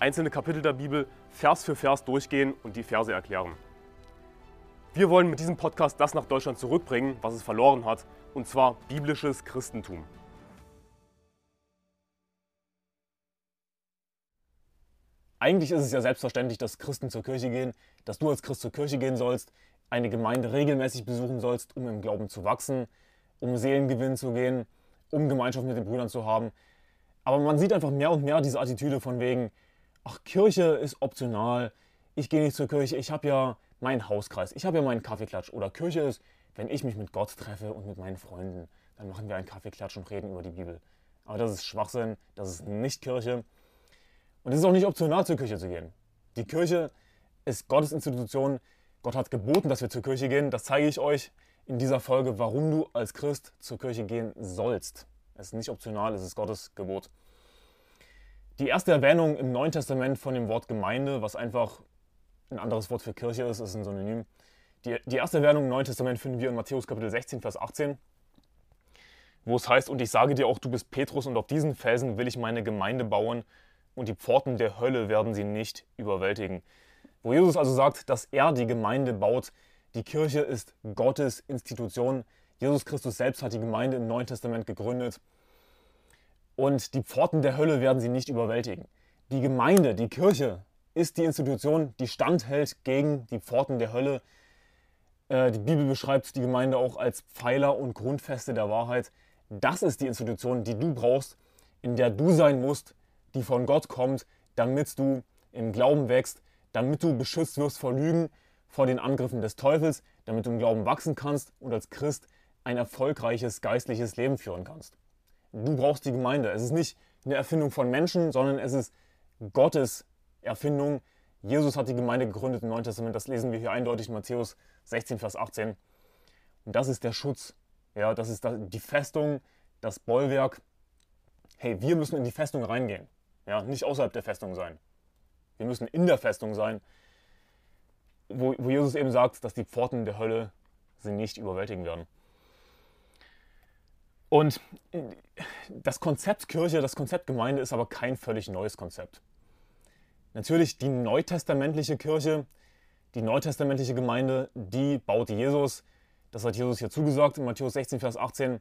einzelne Kapitel der Bibel Vers für Vers durchgehen und die Verse erklären. Wir wollen mit diesem Podcast das nach Deutschland zurückbringen, was es verloren hat, und zwar biblisches Christentum. Eigentlich ist es ja selbstverständlich, dass Christen zur Kirche gehen, dass du als Christ zur Kirche gehen sollst, eine Gemeinde regelmäßig besuchen sollst, um im Glauben zu wachsen, um Seelengewinn zu gehen, um Gemeinschaft mit den Brüdern zu haben. Aber man sieht einfach mehr und mehr diese Attitüde von wegen, ach, Kirche ist optional, ich gehe nicht zur Kirche, ich habe ja meinen Hauskreis, ich habe ja meinen Kaffeeklatsch. Oder Kirche ist, wenn ich mich mit Gott treffe und mit meinen Freunden, dann machen wir einen Kaffeeklatsch und reden über die Bibel. Aber das ist Schwachsinn, das ist nicht Kirche. Und es ist auch nicht optional, zur Kirche zu gehen. Die Kirche ist Gottes Institution. Gott hat geboten, dass wir zur Kirche gehen. Das zeige ich euch in dieser Folge, warum du als Christ zur Kirche gehen sollst. Es ist nicht optional, es ist Gottes Gebot. Die erste Erwähnung im Neuen Testament von dem Wort Gemeinde, was einfach ein anderes Wort für Kirche ist, ist ein Synonym. Die, die erste Erwähnung im Neuen Testament finden wir in Matthäus Kapitel 16, Vers 18, wo es heißt, und ich sage dir auch, du bist Petrus und auf diesen Felsen will ich meine Gemeinde bauen und die Pforten der Hölle werden sie nicht überwältigen. Wo Jesus also sagt, dass er die Gemeinde baut, die Kirche ist Gottes Institution. Jesus Christus selbst hat die Gemeinde im Neuen Testament gegründet. Und die Pforten der Hölle werden sie nicht überwältigen. Die Gemeinde, die Kirche ist die Institution, die standhält gegen die Pforten der Hölle. Äh, die Bibel beschreibt die Gemeinde auch als Pfeiler und Grundfeste der Wahrheit. Das ist die Institution, die du brauchst, in der du sein musst, die von Gott kommt, damit du im Glauben wächst, damit du beschützt wirst vor Lügen, vor den Angriffen des Teufels, damit du im Glauben wachsen kannst und als Christ ein erfolgreiches geistliches Leben führen kannst. Du brauchst die Gemeinde. Es ist nicht eine Erfindung von Menschen, sondern es ist Gottes Erfindung. Jesus hat die Gemeinde gegründet im Neuen Testament. Das lesen wir hier eindeutig in Matthäus 16, Vers 18. Und das ist der Schutz. Ja, das ist die Festung, das Bollwerk. Hey, wir müssen in die Festung reingehen. Ja, nicht außerhalb der Festung sein. Wir müssen in der Festung sein, wo, wo Jesus eben sagt, dass die Pforten der Hölle sie nicht überwältigen werden. Und das Konzept Kirche, das Konzept Gemeinde ist aber kein völlig neues Konzept. Natürlich die neutestamentliche Kirche, die neutestamentliche Gemeinde, die baut Jesus. Das hat Jesus hier zugesagt in Matthäus 16, Vers 18.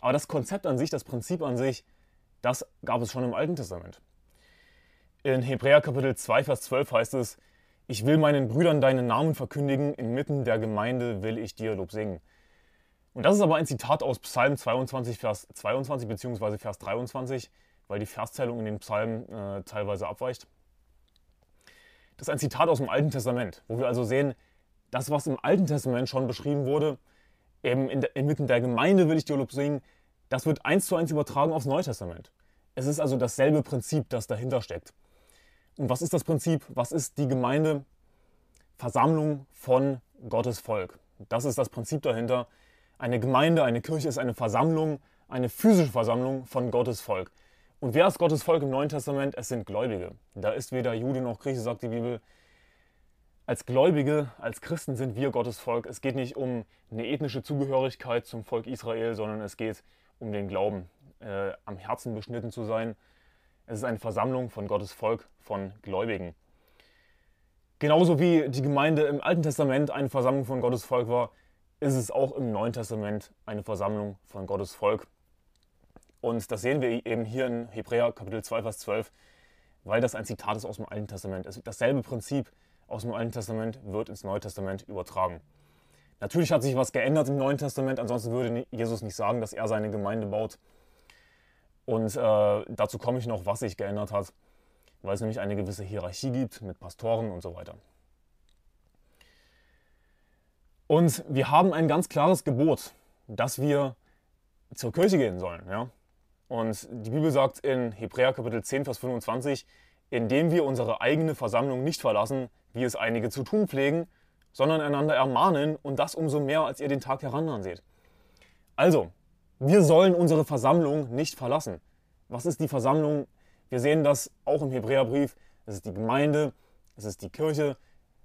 Aber das Konzept an sich, das Prinzip an sich, das gab es schon im Alten Testament. In Hebräer Kapitel 2, Vers 12 heißt es, ich will meinen Brüdern deinen Namen verkündigen, inmitten der Gemeinde will ich dir Lob singen. Und das ist aber ein Zitat aus Psalm 22, Vers 22 bzw. Vers 23, weil die Verszählung in den Psalmen äh, teilweise abweicht. Das ist ein Zitat aus dem Alten Testament, wo wir also sehen, das, was im Alten Testament schon beschrieben wurde, eben der, inmitten der Gemeinde will ich dir Lob singen, das wird eins zu eins übertragen aufs Neue Testament. Es ist also dasselbe Prinzip, das dahinter steckt. Und was ist das Prinzip? Was ist die Gemeinde? Versammlung von Gottes Volk. Das ist das Prinzip dahinter. Eine Gemeinde, eine Kirche ist eine Versammlung, eine physische Versammlung von Gottes Volk. Und wer ist Gottes Volk im Neuen Testament? Es sind Gläubige. Da ist weder Jude noch Grieche, sagt die Bibel. Als Gläubige, als Christen sind wir Gottes Volk. Es geht nicht um eine ethnische Zugehörigkeit zum Volk Israel, sondern es geht um den Glauben, äh, am Herzen beschnitten zu sein. Es ist eine Versammlung von Gottes Volk, von Gläubigen. Genauso wie die Gemeinde im Alten Testament eine Versammlung von Gottes Volk war, ist es auch im Neuen Testament eine Versammlung von Gottes Volk. Und das sehen wir eben hier in Hebräer Kapitel 2, Vers 12, weil das ein Zitat ist aus dem Alten Testament. Dasselbe Prinzip aus dem Alten Testament wird ins Neue Testament übertragen. Natürlich hat sich was geändert im Neuen Testament, ansonsten würde Jesus nicht sagen, dass er seine Gemeinde baut. Und äh, dazu komme ich noch, was sich geändert hat, weil es nämlich eine gewisse Hierarchie gibt mit Pastoren und so weiter. Und wir haben ein ganz klares Gebot, dass wir zur Kirche gehen sollen. Ja? Und die Bibel sagt in Hebräer Kapitel 10, Vers 25, indem wir unsere eigene Versammlung nicht verlassen, wie es einige zu tun pflegen, sondern einander ermahnen und das umso mehr, als ihr den Tag heranseht. Also, wir sollen unsere Versammlung nicht verlassen. Was ist die Versammlung? Wir sehen das auch im Hebräerbrief. Es ist die Gemeinde, es ist die Kirche,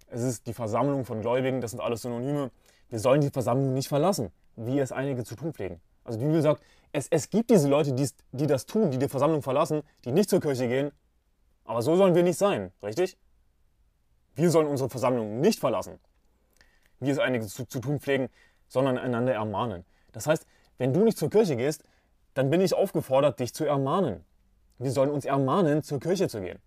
es ist die Versammlung von Gläubigen, das sind alles Synonyme. Wir sollen die Versammlung nicht verlassen, wie es einige zu tun pflegen. Also die Bibel sagt, es, es gibt diese Leute, die, die das tun, die die Versammlung verlassen, die nicht zur Kirche gehen, aber so sollen wir nicht sein, richtig? Wir sollen unsere Versammlung nicht verlassen, wie es einige zu, zu tun pflegen, sondern einander ermahnen. Das heißt, wenn du nicht zur Kirche gehst, dann bin ich aufgefordert, dich zu ermahnen. Wir sollen uns ermahnen, zur Kirche zu gehen.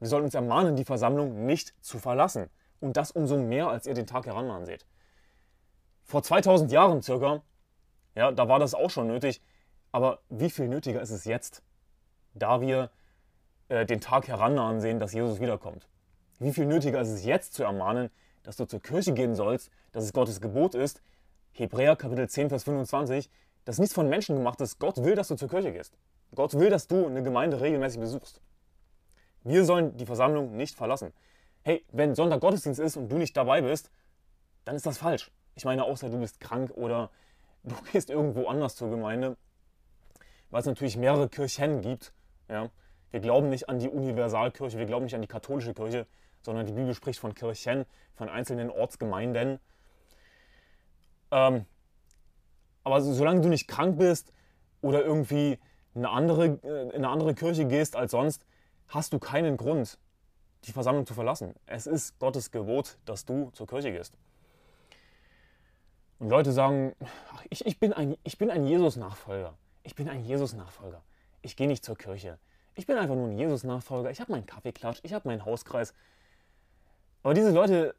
Wir sollen uns ermahnen, die Versammlung nicht zu verlassen. Und das umso mehr, als ihr den Tag herannahen seht. Vor 2000 Jahren circa, ja, da war das auch schon nötig. Aber wie viel nötiger ist es jetzt, da wir äh, den Tag herannahen sehen, dass Jesus wiederkommt? Wie viel nötiger ist es jetzt zu ermahnen, dass du zur Kirche gehen sollst, dass es Gottes Gebot ist, Hebräer Kapitel 10, Vers 25, dass nichts von Menschen gemacht ist. Gott will, dass du zur Kirche gehst. Gott will, dass du eine Gemeinde regelmäßig besuchst. Wir sollen die Versammlung nicht verlassen. Hey, wenn Sonntag Gottesdienst ist und du nicht dabei bist, dann ist das falsch. Ich meine, außer du bist krank oder du gehst irgendwo anders zur Gemeinde, weil es natürlich mehrere Kirchen gibt. Ja. Wir glauben nicht an die Universalkirche, wir glauben nicht an die katholische Kirche, sondern die Bibel spricht von Kirchen, von einzelnen Ortsgemeinden. Ähm, aber solange du nicht krank bist oder irgendwie eine andere, äh, in eine andere Kirche gehst als sonst, hast du keinen Grund, die Versammlung zu verlassen. Es ist Gottes Gebot, dass du zur Kirche gehst. Und Leute sagen, ach, ich, ich bin ein, ich bin ein Jesus-Nachfolger. Ich bin ein Jesus-Nachfolger. Ich gehe nicht zur Kirche. Ich bin einfach nur ein Jesus-Nachfolger. Ich habe meinen Kaffeeklatsch, ich habe meinen Hauskreis. Aber diese Leute,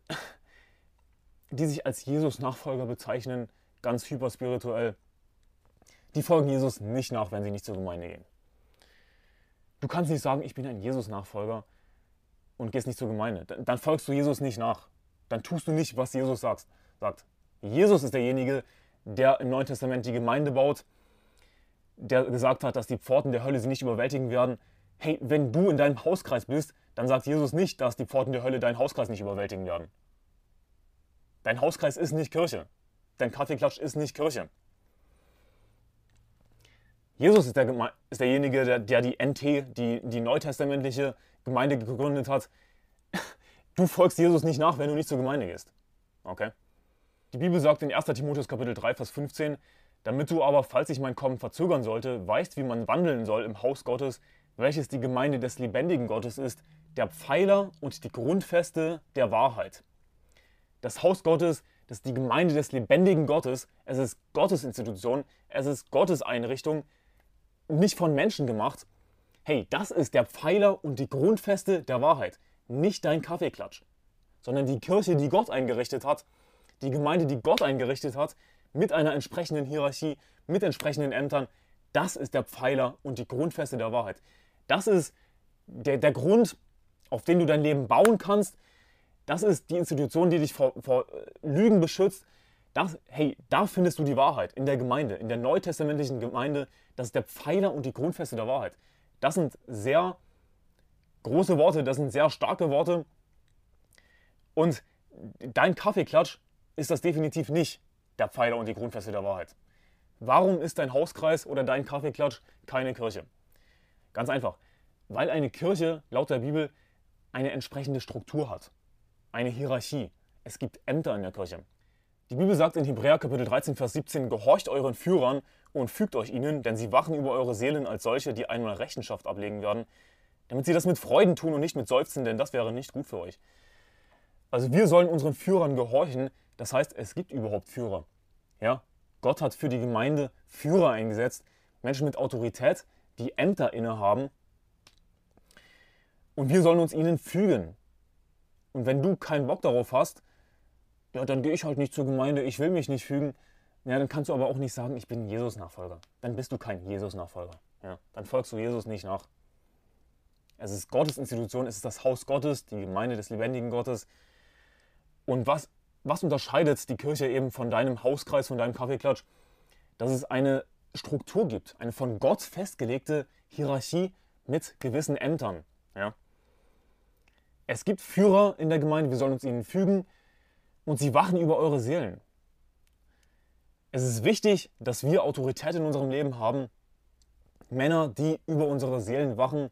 die sich als Jesus-Nachfolger bezeichnen, ganz hyperspirituell, die folgen Jesus nicht nach, wenn sie nicht zur Gemeinde gehen. Du kannst nicht sagen, ich bin ein Jesus-Nachfolger und gehst nicht zur Gemeinde. Dann, dann, folgst du Jesus nicht nach. Dann tust du nicht, was Jesus sagt. sagt. Jesus ist derjenige, der im Neuen Testament die Gemeinde baut, der gesagt hat, dass die Pforten der Hölle sie nicht überwältigen werden. Hey, wenn du in deinem Hauskreis bist, dann sagt Jesus nicht, dass die Pforten der Hölle deinen Hauskreis nicht überwältigen werden. Dein Hauskreis ist nicht Kirche. Dein Kaffeeklatsch ist nicht Kirche. Jesus ist, der, ist derjenige, der, der, die NT, die, die neutestamentliche Gemeinde gegründet hat. Du folgst Jesus nicht nach, wenn du nicht zur Gemeinde gehst. Okay? Die Bibel sagt in 1. Timotheus Kapitel 3, Vers 15, damit du aber, falls ich mein Kommen verzögern sollte, weißt, wie man wandeln soll im Haus Gottes, welches die Gemeinde des lebendigen Gottes ist, der Pfeiler und die Grundfeste der Wahrheit. Das Haus Gottes, das ist die Gemeinde des lebendigen Gottes, es ist Gottes Institution, es ist Gottes Einrichtung, nicht von Menschen gemacht. Hey, das ist der Pfeiler und die Grundfeste der Wahrheit. Nicht dein Kaffeeklatsch, sondern die Kirche, die Gott eingerichtet hat, die Gemeinde, die Gott eingerichtet hat, mit einer entsprechenden Hierarchie, mit entsprechenden Ämtern. Das ist der Pfeiler und die Grundfeste der Wahrheit. Das ist der, der Grund, auf den du dein Leben bauen kannst. Das ist die Institution, die dich vor, vor äh, Lügen beschützt. Das, hey, da findest du die Wahrheit in der Gemeinde, in der neutestamentlichen Gemeinde. Das ist der Pfeiler und die Grundfeste der Wahrheit. Das sind sehr große Worte, das sind sehr starke Worte. Und dein Kaffeeklatsch ist das definitiv nicht der Pfeiler und die Grundfeste der Wahrheit. Warum ist dein Hauskreis oder dein Kaffeeklatsch keine Kirche? Ganz einfach, weil eine Kirche laut der Bibel eine entsprechende Struktur hat, eine Hierarchie. Es gibt Ämter in der Kirche. Die Bibel sagt in Hebräer Kapitel 13, Vers 17, gehorcht euren Führern und fügt euch ihnen, denn sie wachen über eure Seelen als solche, die einmal Rechenschaft ablegen werden, damit sie das mit Freuden tun und nicht mit Seufzen, denn das wäre nicht gut für euch. Also wir sollen unseren Führern gehorchen, das heißt, es gibt überhaupt Führer. Ja? Gott hat für die Gemeinde Führer eingesetzt, Menschen mit Autorität, die Ämter innehaben. Und wir sollen uns ihnen fügen. Und wenn du keinen Bock darauf hast, ja, dann gehe ich halt nicht zur Gemeinde, ich will mich nicht fügen. Ja, dann kannst du aber auch nicht sagen, ich bin Jesus-Nachfolger. Dann bist du kein Jesus-Nachfolger. Ja, dann folgst du Jesus nicht nach. Es ist Gottes Institution, es ist das Haus Gottes, die Gemeinde des lebendigen Gottes. Und was, was unterscheidet die Kirche eben von deinem Hauskreis, von deinem Kaffeeklatsch? Dass es eine Struktur gibt, eine von Gott festgelegte Hierarchie mit gewissen Ämtern. Ja? Es gibt Führer in der Gemeinde, wir sollen uns ihnen fügen und sie wachen über eure Seelen. Es ist wichtig, dass wir Autorität in unserem Leben haben. Männer, die über unsere Seelen wachen,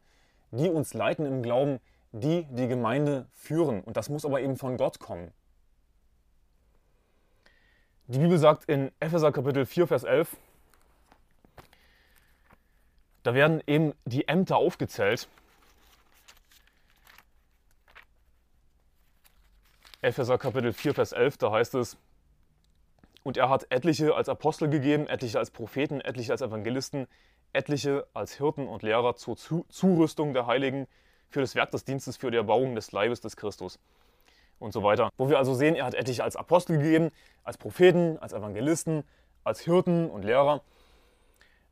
die uns leiten im Glauben, die die Gemeinde führen. Und das muss aber eben von Gott kommen. Die Bibel sagt in Epheser Kapitel 4, Vers 11, da werden eben die Ämter aufgezählt. Epheser Kapitel 4, Vers 11, da heißt es, und er hat etliche als Apostel gegeben, etliche als Propheten, etliche als Evangelisten, etliche als Hirten und Lehrer zur Zurüstung der Heiligen für das Werk des Dienstes, für die Erbauung des Leibes des Christus und so weiter. Wo wir also sehen, er hat etliche als Apostel gegeben, als Propheten, als Evangelisten, als Hirten und Lehrer.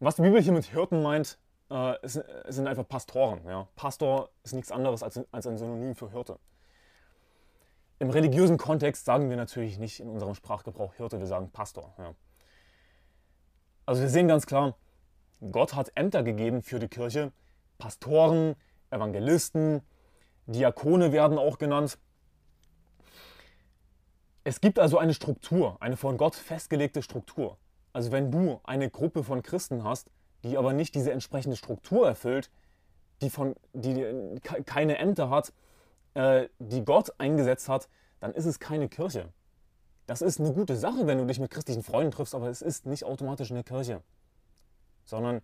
Was die Bibel hier mit Hirten meint, äh, sind einfach Pastoren. Ja. Pastor ist nichts anderes als, als ein Synonym für Hirte. Im religiösen Kontext sagen wir natürlich nicht in unserem Sprachgebrauch Hirte, wir sagen Pastor. Ja. Also wir sehen ganz klar, Gott hat Ämter gegeben für die Kirche. Pastoren, Evangelisten, Diakone werden auch genannt. Es gibt also eine Struktur, eine von Gott festgelegte Struktur. Also wenn du eine Gruppe von Christen hast, die aber nicht diese entsprechende Struktur erfüllt, die, von, die keine Ämter hat, äh, die Gott eingesetzt hat, dann ist es keine Kirche. Das ist eine gute Sache, wenn du dich mit christlichen Freunden triffst, aber es ist nicht automatisch eine Kirche. Sondern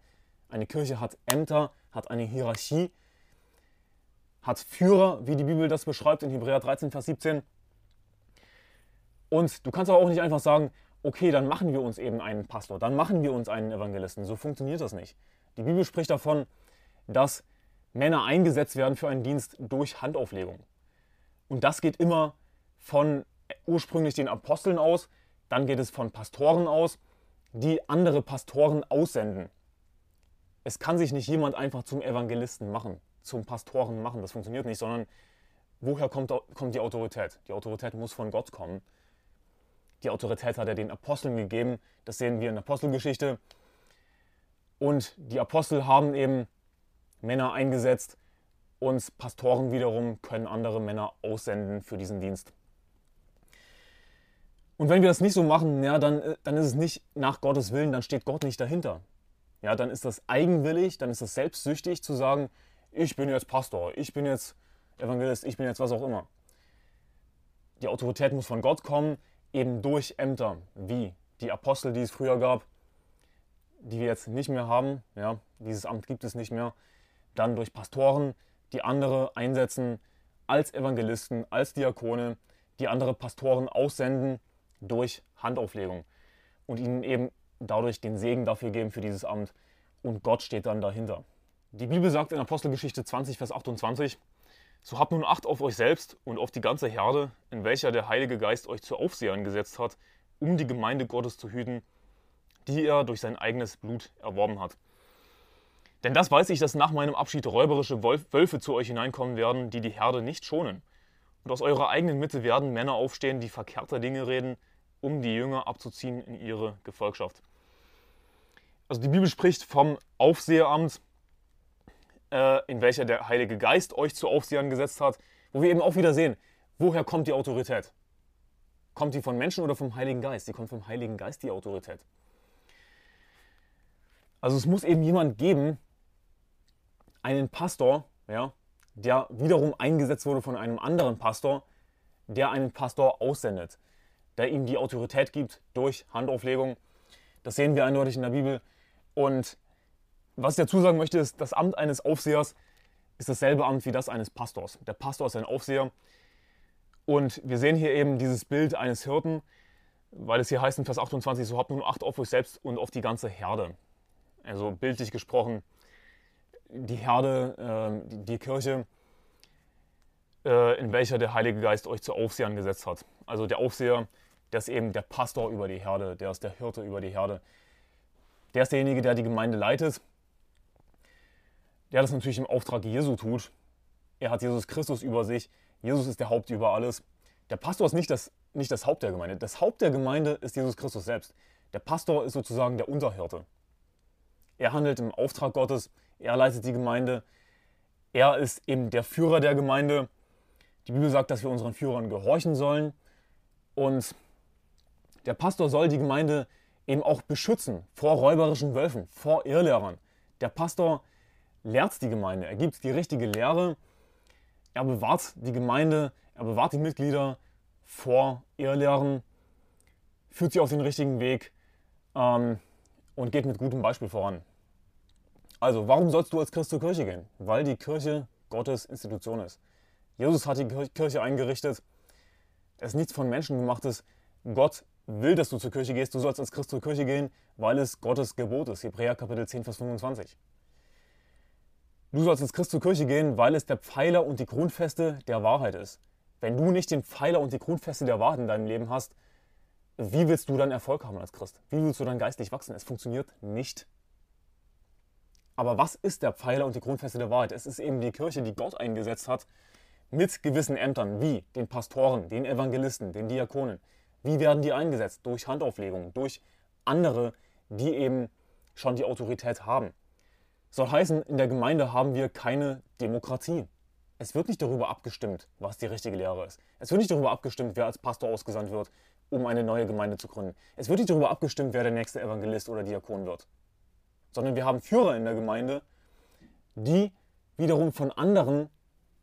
eine Kirche hat Ämter, hat eine Hierarchie, hat Führer, wie die Bibel das beschreibt in Hebräer 13, Vers 17. Und du kannst aber auch nicht einfach sagen, okay, dann machen wir uns eben einen Pastor, dann machen wir uns einen Evangelisten. So funktioniert das nicht. Die Bibel spricht davon, dass Männer eingesetzt werden für einen Dienst durch Handauflegung. Und das geht immer von ursprünglich den Aposteln aus, dann geht es von Pastoren aus, die andere Pastoren aussenden. Es kann sich nicht jemand einfach zum Evangelisten machen, zum Pastoren machen, das funktioniert nicht, sondern woher kommt, kommt die Autorität? Die Autorität muss von Gott kommen. Die Autorität hat er den Aposteln gegeben, das sehen wir in der Apostelgeschichte. Und die Apostel haben eben Männer eingesetzt und Pastoren wiederum können andere Männer aussenden für diesen Dienst. Und wenn wir das nicht so machen, ja, dann, äh, dann ist es nicht nach Gottes Willen, dann steht Gott nicht dahinter. Ja, dann ist das eigenwillig, dann ist das selbstsüchtig zu sagen, ich bin jetzt Pastor, ich bin jetzt Evangelist, ich bin jetzt was auch immer. Die Autorität muss von Gott kommen, eben durch Ämter, wie die Apostel, die es früher gab, die wir jetzt nicht mehr haben. Ja, dieses Amt gibt es nicht mehr dann durch Pastoren, die andere einsetzen als Evangelisten, als Diakone, die andere Pastoren aussenden durch Handauflegung und ihnen eben dadurch den Segen dafür geben für dieses Amt. Und Gott steht dann dahinter. Die Bibel sagt in Apostelgeschichte 20, Vers 28, so habt nun Acht auf euch selbst und auf die ganze Herde, in welcher der Heilige Geist euch zu Aufsehern gesetzt hat, um die Gemeinde Gottes zu hüten, die er durch sein eigenes Blut erworben hat. Denn das weiß ich, dass nach meinem Abschied räuberische Wölfe zu euch hineinkommen werden, die die Herde nicht schonen. Und aus eurer eigenen Mitte werden Männer aufstehen, die verkehrte Dinge reden, um die Jünger abzuziehen in ihre Gefolgschaft. Also die Bibel spricht vom Aufseheramt, äh, in welcher der Heilige Geist euch zu Aufsehern gesetzt hat, wo wir eben auch wieder sehen, woher kommt die Autorität? Kommt die von Menschen oder vom Heiligen Geist? Die kommt vom Heiligen Geist, die Autorität. Also es muss eben jemand geben, einen Pastor, ja, der wiederum eingesetzt wurde von einem anderen Pastor, der einen Pastor aussendet, der ihm die Autorität gibt durch Handauflegung. Das sehen wir eindeutig in der Bibel. Und was ich dazu sagen möchte, ist, das Amt eines Aufsehers ist dasselbe Amt wie das eines Pastors. Der Pastor ist ein Aufseher. Und wir sehen hier eben dieses Bild eines Hirten, weil es hier heißt in Vers 28, so habt nun Acht auf euch selbst und auf die ganze Herde. Also bildlich gesprochen, die Herde, äh, die Kirche, äh, in welcher der Heilige Geist euch zu Aufsehern gesetzt hat. Also der Aufseher, der ist eben der Pastor über die Herde, der ist der Hirte über die Herde. Der ist derjenige, der die Gemeinde leitet, der das natürlich im Auftrag Jesu tut. Er hat Jesus Christus über sich. Jesus ist der Haupt über alles. Der Pastor ist nicht das, nicht das Haupt der Gemeinde. Das Haupt der Gemeinde ist Jesus Christus selbst. Der Pastor ist sozusagen der Unterhirte. Er handelt im Auftrag Gottes, er leitet die Gemeinde, er ist eben der Führer der Gemeinde Die Bibel sagt, dass wir unseren Führern gehorchen sollen. Und der Pastor soll die Gemeinde eben auch beschützen vor räuberischen Wölfen, vor Irrlehrern. Der Pastor lehrt die Gemeinde, er gibt die richtige Lehre, er bewahrt die Gemeinde, er bewahrt die Mitglieder vor Irrlehren, führt sie auf den richtigen Weg ähm, und geht mit gutem Beispiel voran. Also, warum sollst du als Christ zur Kirche gehen? Weil die Kirche Gottes Institution ist. Jesus hat die Kirche eingerichtet. Es ist nichts von Menschen gemachtes. Gott will, dass du zur Kirche gehst. Du sollst als Christ zur Kirche gehen, weil es Gottes Gebot ist. Hebräer Kapitel 10, Vers 25. Du sollst als Christ zur Kirche gehen, weil es der Pfeiler und die Grundfeste der Wahrheit ist. Wenn du nicht den Pfeiler und die Grundfeste der Wahrheit in deinem Leben hast, wie willst du dann Erfolg haben als Christ? Wie willst du dann geistlich wachsen? Es funktioniert nicht. Aber was ist der Pfeiler und die Grundfeste der Wahrheit? Es ist eben die Kirche, die Gott eingesetzt hat, mit gewissen Ämtern, wie den Pastoren, den Evangelisten, den Diakonen. Wie werden die eingesetzt? Durch Handauflegung, durch andere, die eben schon die Autorität haben. Soll heißen, in der Gemeinde haben wir keine Demokratie. Es wird nicht darüber abgestimmt, was die richtige Lehre ist. Es wird nicht darüber abgestimmt, wer als Pastor ausgesandt wird, um eine neue Gemeinde zu gründen. Es wird nicht darüber abgestimmt, wer der nächste Evangelist oder Diakon wird. Sondern wir haben Führer in der Gemeinde, die wiederum von anderen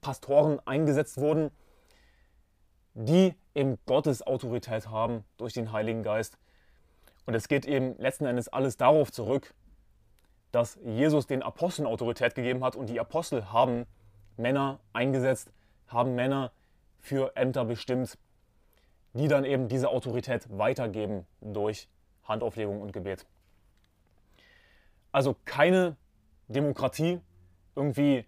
Pastoren eingesetzt wurden, die eben Gottes Autorität haben durch den Heiligen Geist. Und es geht eben letzten Endes alles darauf zurück, dass Jesus den Aposteln Autorität gegeben hat und die Apostel haben Männer eingesetzt, haben Männer für Ämter bestimmt, die dann eben diese Autorität weitergeben durch Handauflegung und Gebet. Also keine Demokratie, irgendwie,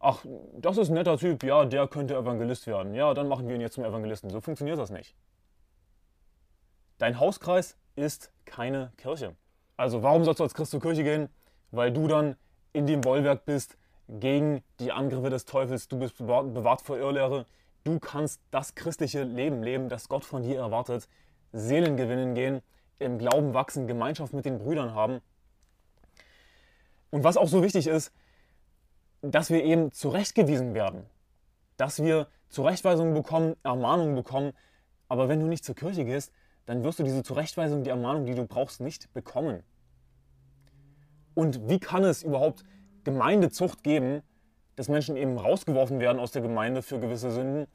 ach, das ist ein netter Typ, ja, der könnte Evangelist werden. Ja, dann machen wir ihn jetzt zum Evangelisten. So funktioniert das nicht. Dein Hauskreis ist keine Kirche. Also warum sollst du als Christ zur Kirche gehen? Weil du dann in dem Bollwerk bist gegen die Angriffe des Teufels. Du bist bewahrt vor Irrlehre. Du kannst das christliche Leben leben, das Gott von dir erwartet. Seelen gewinnen gehen, im Glauben wachsen, Gemeinschaft mit den Brüdern haben. Und was auch so wichtig ist, dass wir eben zurechtgewiesen werden. Dass wir Zurechtweisungen bekommen, Ermahnungen bekommen. Aber wenn du nicht zur Kirche gehst, dann wirst du diese Zurechtweisung, die Ermahnung, die du brauchst, nicht bekommen. Und wie kann es überhaupt Gemeindezucht geben, dass Menschen eben rausgeworfen werden aus der Gemeinde für gewisse Sünden,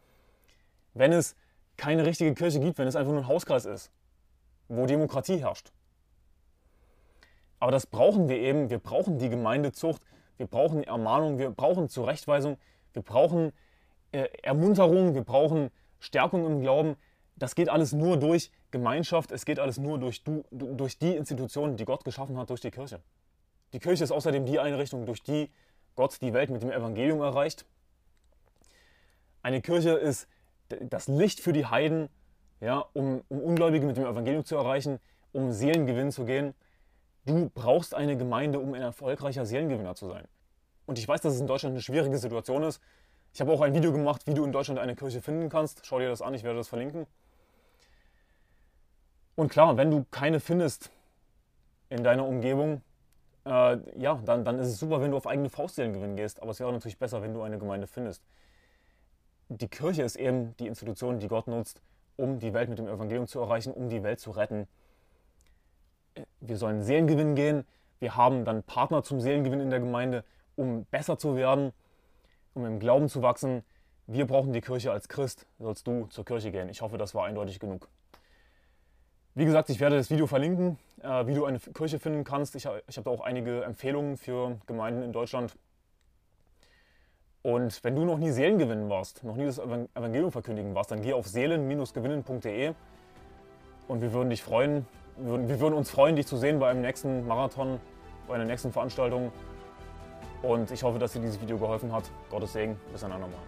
wenn es keine richtige Kirche gibt, wenn es einfach nur ein Hauskreis ist, wo Demokratie herrscht. Aber das brauchen wir eben. Wir brauchen die Gemeindezucht, wir brauchen Ermahnung, wir brauchen Zurechtweisung, wir brauchen äh, Ermunterung, wir brauchen Stärkung im Glauben. Das geht alles nur durch Gemeinschaft, es geht alles nur durch, du, durch die Institutionen, die Gott geschaffen hat, durch die Kirche. Die Kirche ist außerdem die Einrichtung, durch die Gott die Welt mit dem Evangelium erreicht. Eine Kirche ist das Licht für die Heiden, ja, um, um Ungläubige mit dem Evangelium zu erreichen, um Seelengewinn zu gehen. Du brauchst eine Gemeinde, um ein erfolgreicher Seelengewinner zu sein. Und ich weiß, dass es in Deutschland eine schwierige Situation ist. Ich habe auch ein Video gemacht, wie du in Deutschland eine Kirche finden kannst. Schau dir das an, ich werde das verlinken. Und klar, wenn du keine findest in deiner Umgebung, äh, ja, dann, dann ist es super, wenn du auf eigene Faustseelen gewinnen gehst. Aber es wäre natürlich besser, wenn du eine Gemeinde findest. Die Kirche ist eben die Institution, die Gott nutzt, um die Welt mit dem Evangelium zu erreichen, um die Welt zu retten. Wir sollen Seelengewinn gehen. Wir haben dann Partner zum Seelengewinn in der Gemeinde, um besser zu werden, um im Glauben zu wachsen. Wir brauchen die Kirche als Christ, sollst du zur Kirche gehen. Ich hoffe, das war eindeutig genug. Wie gesagt, ich werde das Video verlinken, äh, wie du eine Kirche finden kannst. Ich, habe da auch einige Empfehlungen für Gemeinden in Deutschland. Und wenn du noch nie Seelen gewinnen warst, noch nie das Evangelium verkündigen warst, dann geh auf seelen-gewinnen.de und wir würden dich freuen, wir würden uns freuen, dich zu sehen bei einem nächsten Marathon, bei einer nächsten Veranstaltung. Und ich hoffe, dass dir dieses Video geholfen hat. Gottes Segen, bis ein andermal.